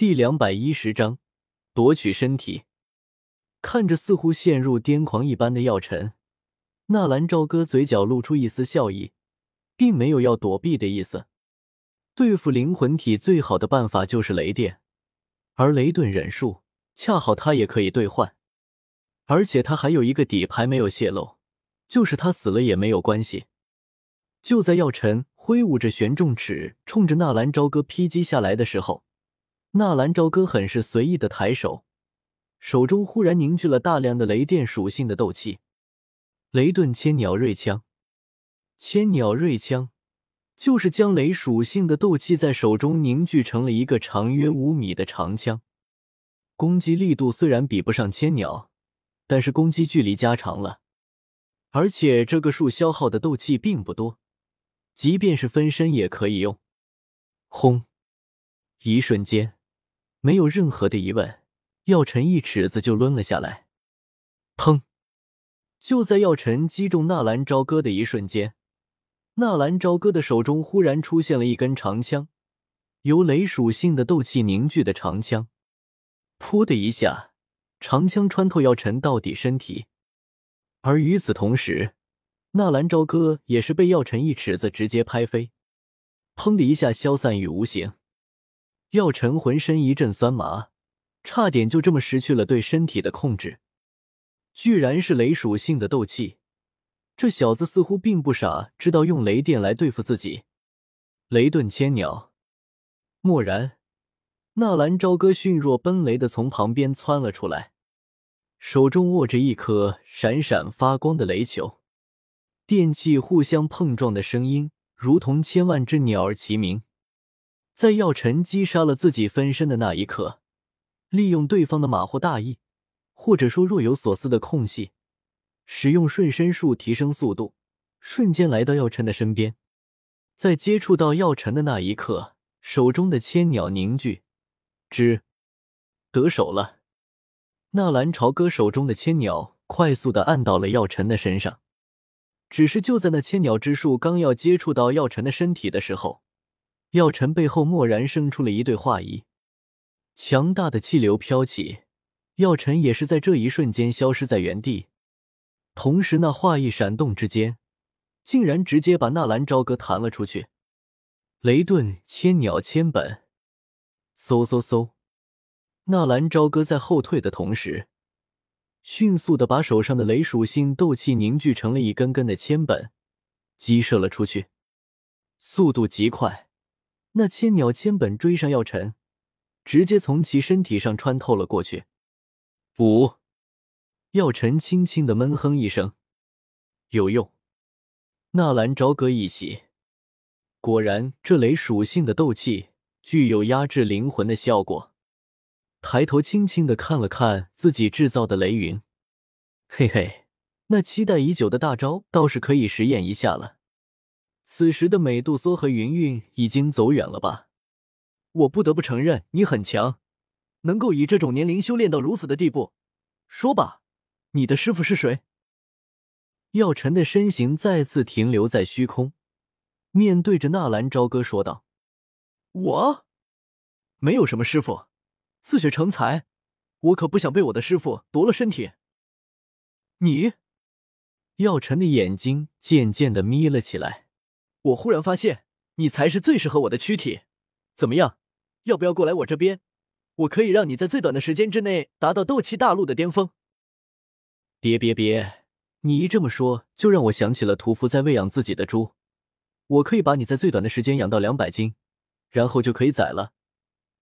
第两百一十章夺取身体。看着似乎陷入癫狂一般的药尘，纳兰朝歌嘴角露出一丝笑意，并没有要躲避的意思。对付灵魂体最好的办法就是雷电，而雷遁忍术恰好他也可以兑换，而且他还有一个底牌没有泄露，就是他死了也没有关系。就在药尘挥舞着玄重尺冲着纳兰朝歌劈击下来的时候。纳兰朝歌很是随意的抬手，手中忽然凝聚了大量的雷电属性的斗气。雷遁千鸟锐枪，千鸟锐枪就是将雷属性的斗气在手中凝聚成了一个长约五米的长枪。攻击力度虽然比不上千鸟，但是攻击距离加长了，而且这个树消耗的斗气并不多，即便是分身也可以用。轰！一瞬间。没有任何的疑问，药尘一尺子就抡了下来。砰！就在药尘击中纳兰朝歌的一瞬间，纳兰朝歌的手中忽然出现了一根长枪，由雷属性的斗气凝聚的长枪。噗的一下，长枪穿透药尘到底身体。而与此同时，纳兰朝歌也是被药尘一尺子直接拍飞，砰的一下消散于无形。药尘浑身一阵酸麻，差点就这么失去了对身体的控制。居然是雷属性的斗气，这小子似乎并不傻，知道用雷电来对付自己。雷遁千鸟，蓦然，纳兰朝歌迅若奔雷的从旁边窜了出来，手中握着一颗闪闪发光的雷球，电气互相碰撞的声音如同千万只鸟儿齐鸣。在药尘击杀了自己分身的那一刻，利用对方的马虎大意，或者说若有所思的空隙，使用瞬身术提升速度，瞬间来到药尘的身边。在接触到药尘的那一刻，手中的千鸟凝聚，之得手了。纳兰朝歌手中的千鸟快速的按到了药尘的身上，只是就在那千鸟之术刚要接触到药尘的身体的时候。药尘背后蓦然生出了一对画衣，强大的气流飘起，药尘也是在这一瞬间消失在原地。同时，那画意闪动之间，竟然直接把纳兰朝歌弹了出去。雷遁千鸟千本，嗖嗖嗖！纳兰朝歌在后退的同时，迅速的把手上的雷属性斗气凝聚成了一根根的千本，击射了出去，速度极快。那千鸟千本追上药尘，直接从其身体上穿透了过去。五，药尘轻轻的闷哼一声，有用。纳兰朝歌一喜，果然这雷属性的斗气具有压制灵魂的效果。抬头轻轻的看了看自己制造的雷云，嘿嘿，那期待已久的大招倒是可以实验一下了。此时的美杜莎和云云已经走远了吧？我不得不承认你很强，能够以这种年龄修炼到如此的地步。说吧，你的师傅是谁？药尘的身形再次停留在虚空，面对着纳兰朝歌说道：“我没有什么师傅，自学成才，我可不想被我的师傅夺了身体。”你，药尘的眼睛渐渐的眯了起来。我忽然发现，你才是最适合我的躯体。怎么样，要不要过来我这边？我可以让你在最短的时间之内达到斗气大陆的巅峰。别别别！你一这么说，就让我想起了屠夫在喂养自己的猪。我可以把你在最短的时间养到两百斤，然后就可以宰了。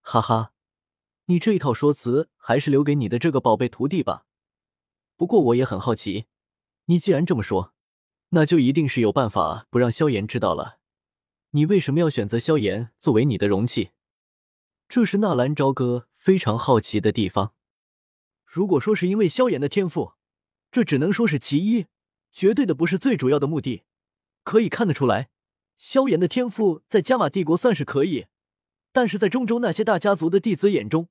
哈哈，你这一套说辞还是留给你的这个宝贝徒弟吧。不过我也很好奇，你既然这么说。那就一定是有办法不让萧炎知道了。你为什么要选择萧炎作为你的容器？这是纳兰朝歌非常好奇的地方。如果说是因为萧炎的天赋，这只能说是其一，绝对的不是最主要的目的。可以看得出来，萧炎的天赋在加玛帝国算是可以，但是在中州那些大家族的弟子眼中，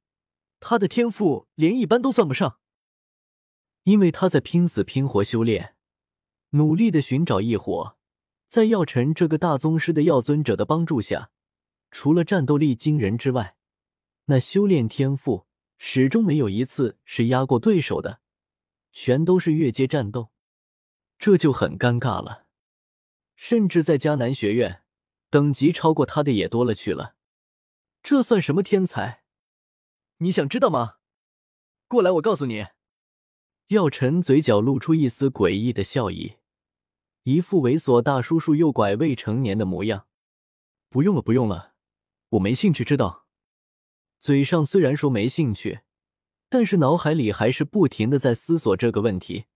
他的天赋连一般都算不上。因为他在拼死拼活修炼。努力的寻找异火，在药尘这个大宗师的药尊者的帮助下，除了战斗力惊人之外，那修炼天赋始终没有一次是压过对手的，全都是越阶战斗，这就很尴尬了。甚至在迦南学院，等级超过他的也多了去了。这算什么天才？你想知道吗？过来，我告诉你。药尘嘴角露出一丝诡异的笑意，一副猥琐大叔叔诱拐未成年的模样。不用了，不用了，我没兴趣知道。嘴上虽然说没兴趣，但是脑海里还是不停的在思索这个问题。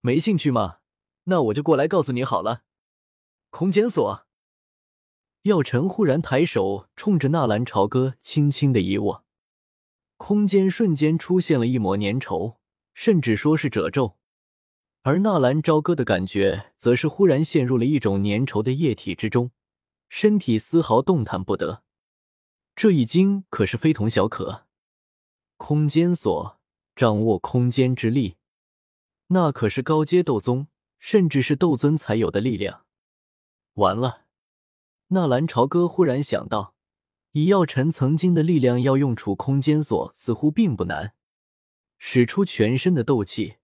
没兴趣吗？那我就过来告诉你好了。空间锁。药尘忽然抬手冲着纳兰朝歌轻轻的一握，空间瞬间出现了一抹粘稠。甚至说是褶皱，而纳兰朝歌的感觉则是忽然陷入了一种粘稠的液体之中，身体丝毫动弹不得。这一惊可是非同小可。空间锁，掌握空间之力，那可是高阶斗宗，甚至是斗尊才有的力量。完了，纳兰朝歌忽然想到，以药尘曾经的力量，要用出空间锁似乎并不难。使出全身的斗气，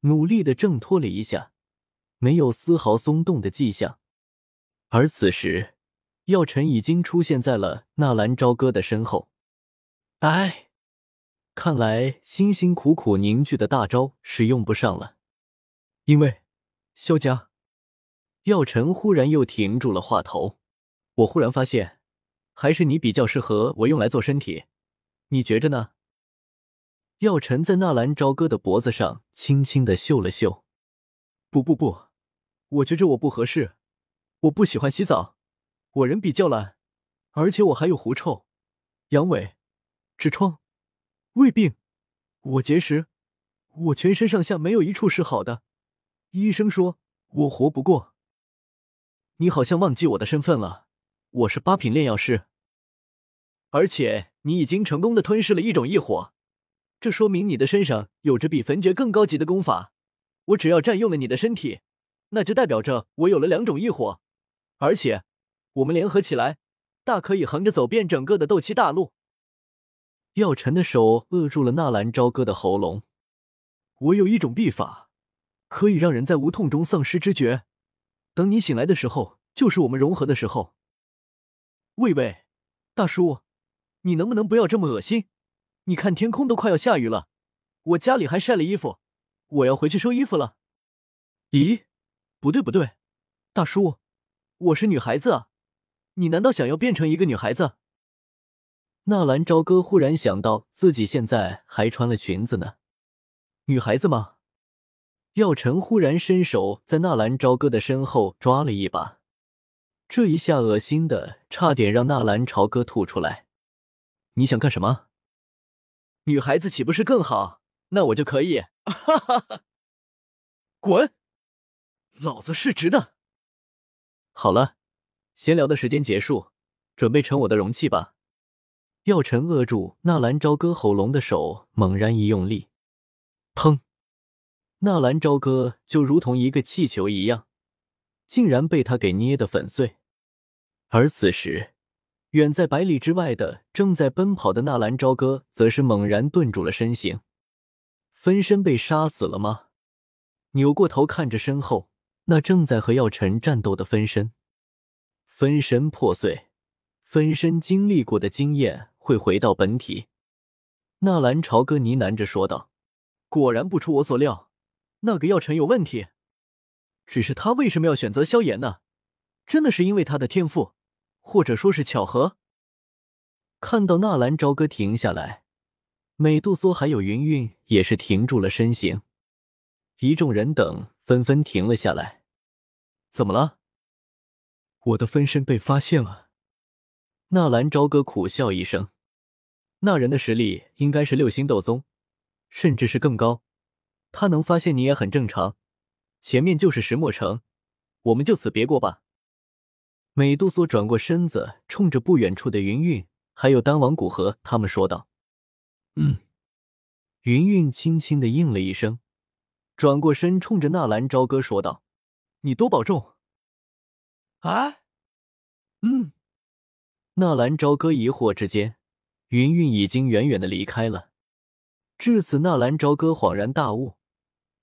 努力的挣脱了一下，没有丝毫松动的迹象。而此时，药尘已经出现在了纳兰朝歌的身后。哎，看来辛辛苦苦凝聚的大招是用不上了，因为萧家。药尘忽然又停住了话头。我忽然发现，还是你比较适合我用来做身体，你觉着呢？药尘在纳兰朝歌的脖子上轻轻的嗅了嗅，不不不，我觉着我不合适，我不喜欢洗澡，我人比较懒，而且我还有狐臭、阳痿、痔疮、胃病，我节食，我全身上下没有一处是好的，医生说我活不过。你好像忘记我的身份了，我是八品炼药师，而且你已经成功的吞噬了一种异火。这说明你的身上有着比焚诀更高级的功法。我只要占用了你的身体，那就代表着我有了两种异火，而且我们联合起来，大可以横着走遍整个的斗气大陆。药尘的手扼住了纳兰朝歌的喉咙。我有一种秘法，可以让人在无痛中丧失知觉，等你醒来的时候，就是我们融合的时候。喂喂，大叔，你能不能不要这么恶心？你看，天空都快要下雨了，我家里还晒了衣服，我要回去收衣服了。咦，不对不对，大叔，我是女孩子啊，你难道想要变成一个女孩子？纳兰朝歌忽然想到自己现在还穿了裙子呢，女孩子吗？耀晨忽然伸手在纳兰朝歌的身后抓了一把，这一下恶心的差点让纳兰朝歌吐出来。你想干什么？女孩子岂不是更好？那我就可以，哈哈哈！滚！老子是直的。好了，闲聊的时间结束，准备盛我的容器吧。药尘扼住纳兰朝歌喉咙的手猛然一用力，砰！纳兰朝歌就如同一个气球一样，竟然被他给捏得粉碎。而此时。远在百里之外的正在奔跑的纳兰朝歌，则是猛然顿住了身形。分身被杀死了吗？扭过头看着身后那正在和药尘战斗的分身，分身破碎，分身经历过的经验会回到本体。纳兰朝歌呢喃着说道：“果然不出我所料，那个药尘有问题。只是他为什么要选择萧炎呢？真的是因为他的天赋？”或者说是巧合。看到纳兰朝歌停下来，美杜莎还有云云也是停住了身形，一众人等纷纷停了下来。怎么了？我的分身被发现了。纳兰朝歌苦笑一声，那人的实力应该是六星斗宗，甚至是更高。他能发现你也很正常。前面就是石墨城，我们就此别过吧。美杜莎转过身子，冲着不远处的云云还有丹王古河他们说道：“嗯。”云云轻轻的应了一声，转过身冲着纳兰朝歌说道：“你多保重。”啊，嗯。纳兰朝歌疑惑之间，云云已经远远的离开了。至此，纳兰朝歌恍然大悟，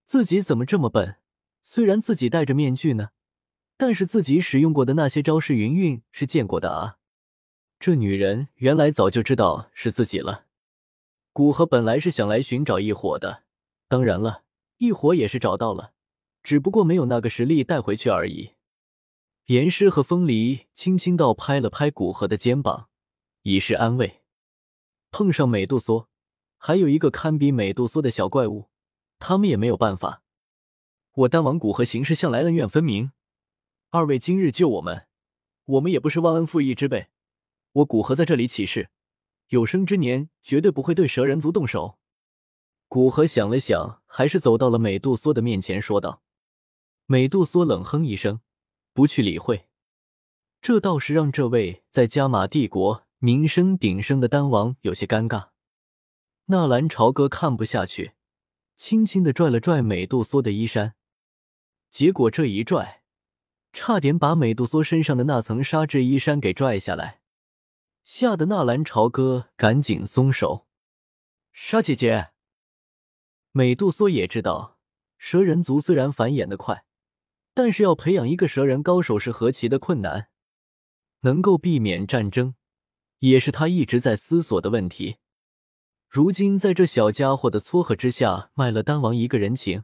自己怎么这么笨？虽然自己戴着面具呢，但是自己使用过的那些招式，云云是见过的啊。这女人原来早就知道是自己了。古河本来是想来寻找异火的，当然了，异火也是找到了，只不过没有那个实力带回去而已。严师和风离轻轻道拍了拍古河的肩膀，以示安慰。碰上美杜莎，还有一个堪比美杜莎的小怪物，他们也没有办法。我丹王古河行事向来恩怨分明，二位今日救我们，我们也不是忘恩负义之辈。我古河在这里起誓。有生之年绝对不会对蛇人族动手。古河想了想，还是走到了美杜莎的面前，说道：“美杜莎冷哼一声，不去理会。这倒是让这位在加玛帝国名声鼎盛的丹王有些尴尬。”纳兰朝歌看不下去，轻轻的拽了拽美杜莎的衣衫，结果这一拽，差点把美杜莎身上的那层纱质衣衫给拽下来。吓得纳兰朝歌赶紧松手。沙姐姐，美杜莎也知道，蛇人族虽然繁衍的快，但是要培养一个蛇人高手是何其的困难。能够避免战争，也是他一直在思索的问题。如今在这小家伙的撮合之下，卖了丹王一个人情，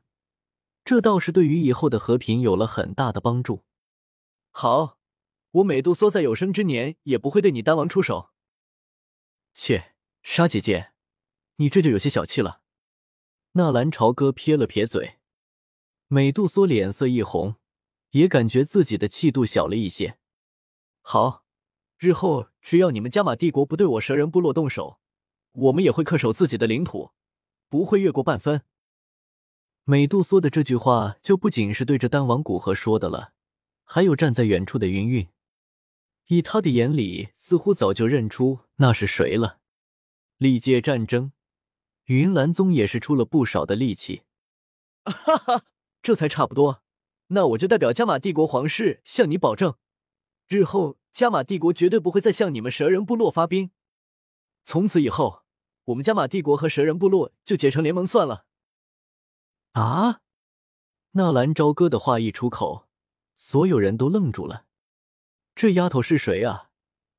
这倒是对于以后的和平有了很大的帮助。好。我美杜莎在有生之年也不会对你丹王出手。切，沙姐姐，你这就有些小气了。纳兰朝歌撇了撇嘴，美杜莎脸色一红，也感觉自己的气度小了一些。好，日后只要你们加玛帝国不对我蛇人部落动手，我们也会恪守自己的领土，不会越过半分。美杜莎的这句话就不仅是对着丹王古河说的了，还有站在远处的云云。以他的眼里，似乎早就认出那是谁了。历届战争，云岚宗也是出了不少的力气。哈哈，这才差不多。那我就代表加玛帝国皇室向你保证，日后加玛帝国绝对不会再向你们蛇人部落发兵。从此以后，我们加玛帝国和蛇人部落就结成联盟算了。啊！纳兰朝歌的话一出口，所有人都愣住了。这丫头是谁啊？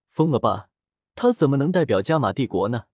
疯了吧？她怎么能代表加玛帝国呢？